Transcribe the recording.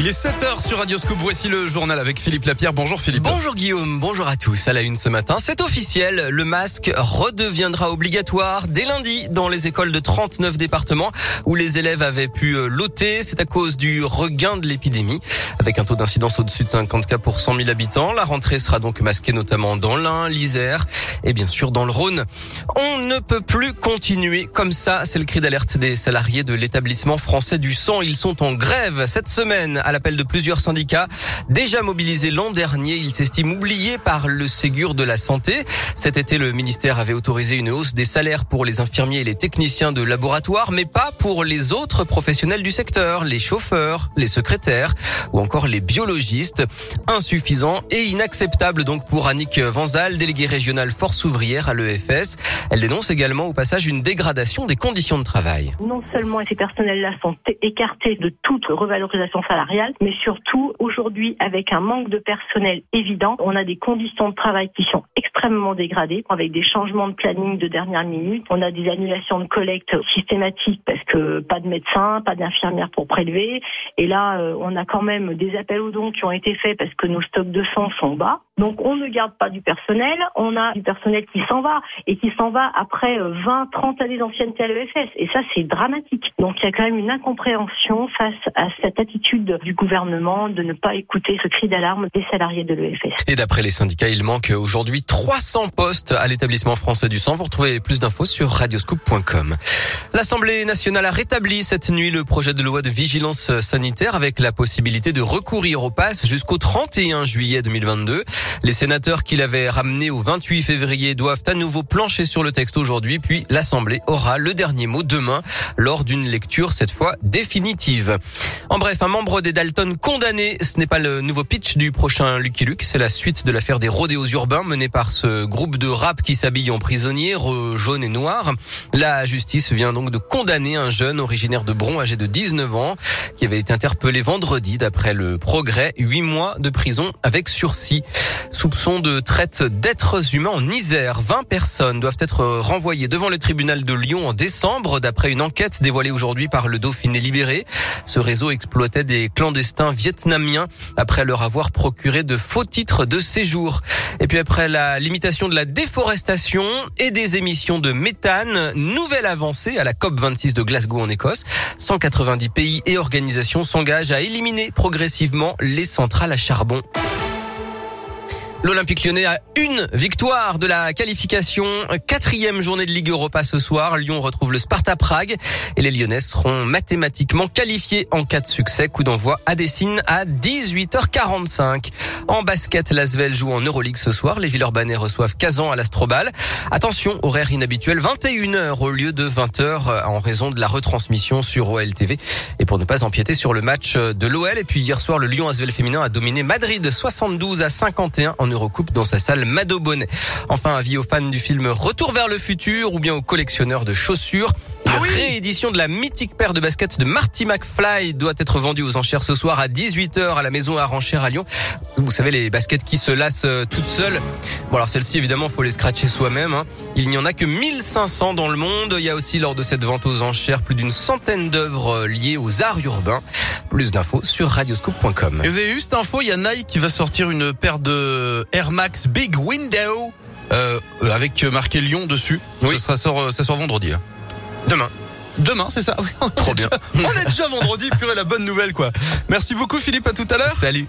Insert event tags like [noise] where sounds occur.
Il est 7h sur Radioscope. Voici le journal avec Philippe Lapierre. Bonjour Philippe. Bonjour Guillaume, bonjour à tous. À la une ce matin, c'est officiel, le masque redeviendra obligatoire dès lundi dans les écoles de 39 départements où les élèves avaient pu euh, l'ôter. C'est à cause du regain de l'épidémie. Avec un taux d'incidence au-dessus de 50 cas pour 100 000 habitants, la rentrée sera donc masquée notamment dans l'Ain, l'Isère et bien sûr dans le Rhône. On ne peut plus continuer comme ça, c'est le cri d'alerte des salariés de l'établissement français du sang. Ils sont en grève cette semaine à l'appel de plusieurs syndicats. Déjà mobilisés l'an dernier, ils s'estiment oubliés par le Ségur de la Santé. Cet été, le ministère avait autorisé une hausse des salaires pour les infirmiers et les techniciens de laboratoire, mais pas pour les autres professionnels du secteur, les chauffeurs, les secrétaires ou encore les biologistes. Insuffisant et inacceptable donc pour Annick Vanzal, déléguée régionale force ouvrière à l'EFS. Elle dénonce également au passage une dégradation des conditions de travail. Non seulement ces personnels-là sont écartés de toute revalorisation salariale, mais surtout aujourd'hui avec un manque de personnel évident, on a des conditions de travail qui sont extrêmement dégradées avec des changements de planning de dernière minute, on a des annulations de collecte systématiques parce que pas de médecins, pas d'infirmières pour prélever et là euh, on a quand même des appels aux dons qui ont été faits parce que nos stocks de sang sont bas. Donc on ne garde pas du personnel, on a du personnel qui s'en va et qui s'en va après 20, euh, 30 années d'ancienneté à l'EFS et ça c'est dramatique. Donc il y a quand même une incompréhension face à cette attitude du gouvernement de ne pas écouter ce cri d'alarme des salariés de l'EFS. Et d'après les syndicats, il manque aujourd'hui 300 postes à l'établissement français du sang. Vous retrouvez plus d'infos sur radioscoop.com. L'Assemblée nationale a rétabli cette nuit le projet de loi de vigilance sanitaire avec la possibilité de recourir au pass jusqu'au 31 juillet 2022. Les sénateurs qui l'avaient ramené au 28 février doivent à nouveau plancher sur le texte aujourd'hui, puis l'Assemblée aura le dernier mot demain lors d'une lecture cette fois définitive. En bref, un membre des Dalton condamné. Ce n'est pas le nouveau pitch du prochain Lucky Luke, c'est la suite de l'affaire des rodéos urbains menée par ce groupe de rap qui s'habille en prisonnier, jaune et noir. La justice vient donc de condamner un jeune originaire de Bron, âgé de 19 ans, qui avait été interpellé vendredi d'après le progrès. Huit mois de prison avec sursis. Soupçon de traite d'êtres humains en Isère. 20 personnes doivent être renvoyées devant le tribunal de Lyon en décembre d'après une enquête dévoilée aujourd'hui par le Dauphiné libéré. Ce réseau exploitait des clandestins vietnamiens après leur avoir procuré de faux titres de séjour. Et puis après la limitation de la déforestation et des émissions de méthane, nouvelle avancée à la COP26 de Glasgow en Écosse. 190 pays et organisations s'engagent à éliminer progressivement les centrales à charbon. L'Olympique lyonnais a une victoire de la qualification. Quatrième journée de Ligue Europa ce soir. Lyon retrouve le Sparta Prague et les Lyonnais seront mathématiquement qualifiés en cas de succès. Coup d'envoi à Dessine à 18h45. En basket, l'Asvel joue en Euroleague ce soir. Les Villeurbanais reçoivent Kazan à l'Astrobal. Attention, horaire inhabituel, 21h au lieu de 20h en raison de la retransmission sur OLTV. Et pour ne pas empiéter sur le match de l'OL. Et puis hier soir, le Lyon Asvel féminin a dominé Madrid 72 à 51 en Eurocoupe dans sa salle Mado Bonnet. Enfin, avis aux fans du film Retour vers le futur ou bien aux collectionneurs de chaussures. La ah réédition de la mythique paire de baskets de Marty McFly doit être vendue aux enchères ce soir à 18h à la maison à à Lyon. Vous savez, les baskets qui se lassent euh, toutes seules. Bon, alors celles-ci, évidemment, faut les scratcher soi-même. Hein. Il n'y en a que 1500 dans le monde. Il y a aussi, lors de cette vente aux enchères, plus d'une centaine d'œuvres euh, liées aux arts urbains. Plus d'infos sur radioscope.com. Vous avez eu cette info Il y a Nike qui va sortir une paire de Air Max Big Window euh, avec marqué Lyon dessus. Oui. Ça, sort, ça sort vendredi. Là. Demain. Demain, c'est ça [laughs] Trop bien. On est déjà vendredi, purée la bonne nouvelle quoi. Merci beaucoup Philippe, à tout à l'heure. Salut.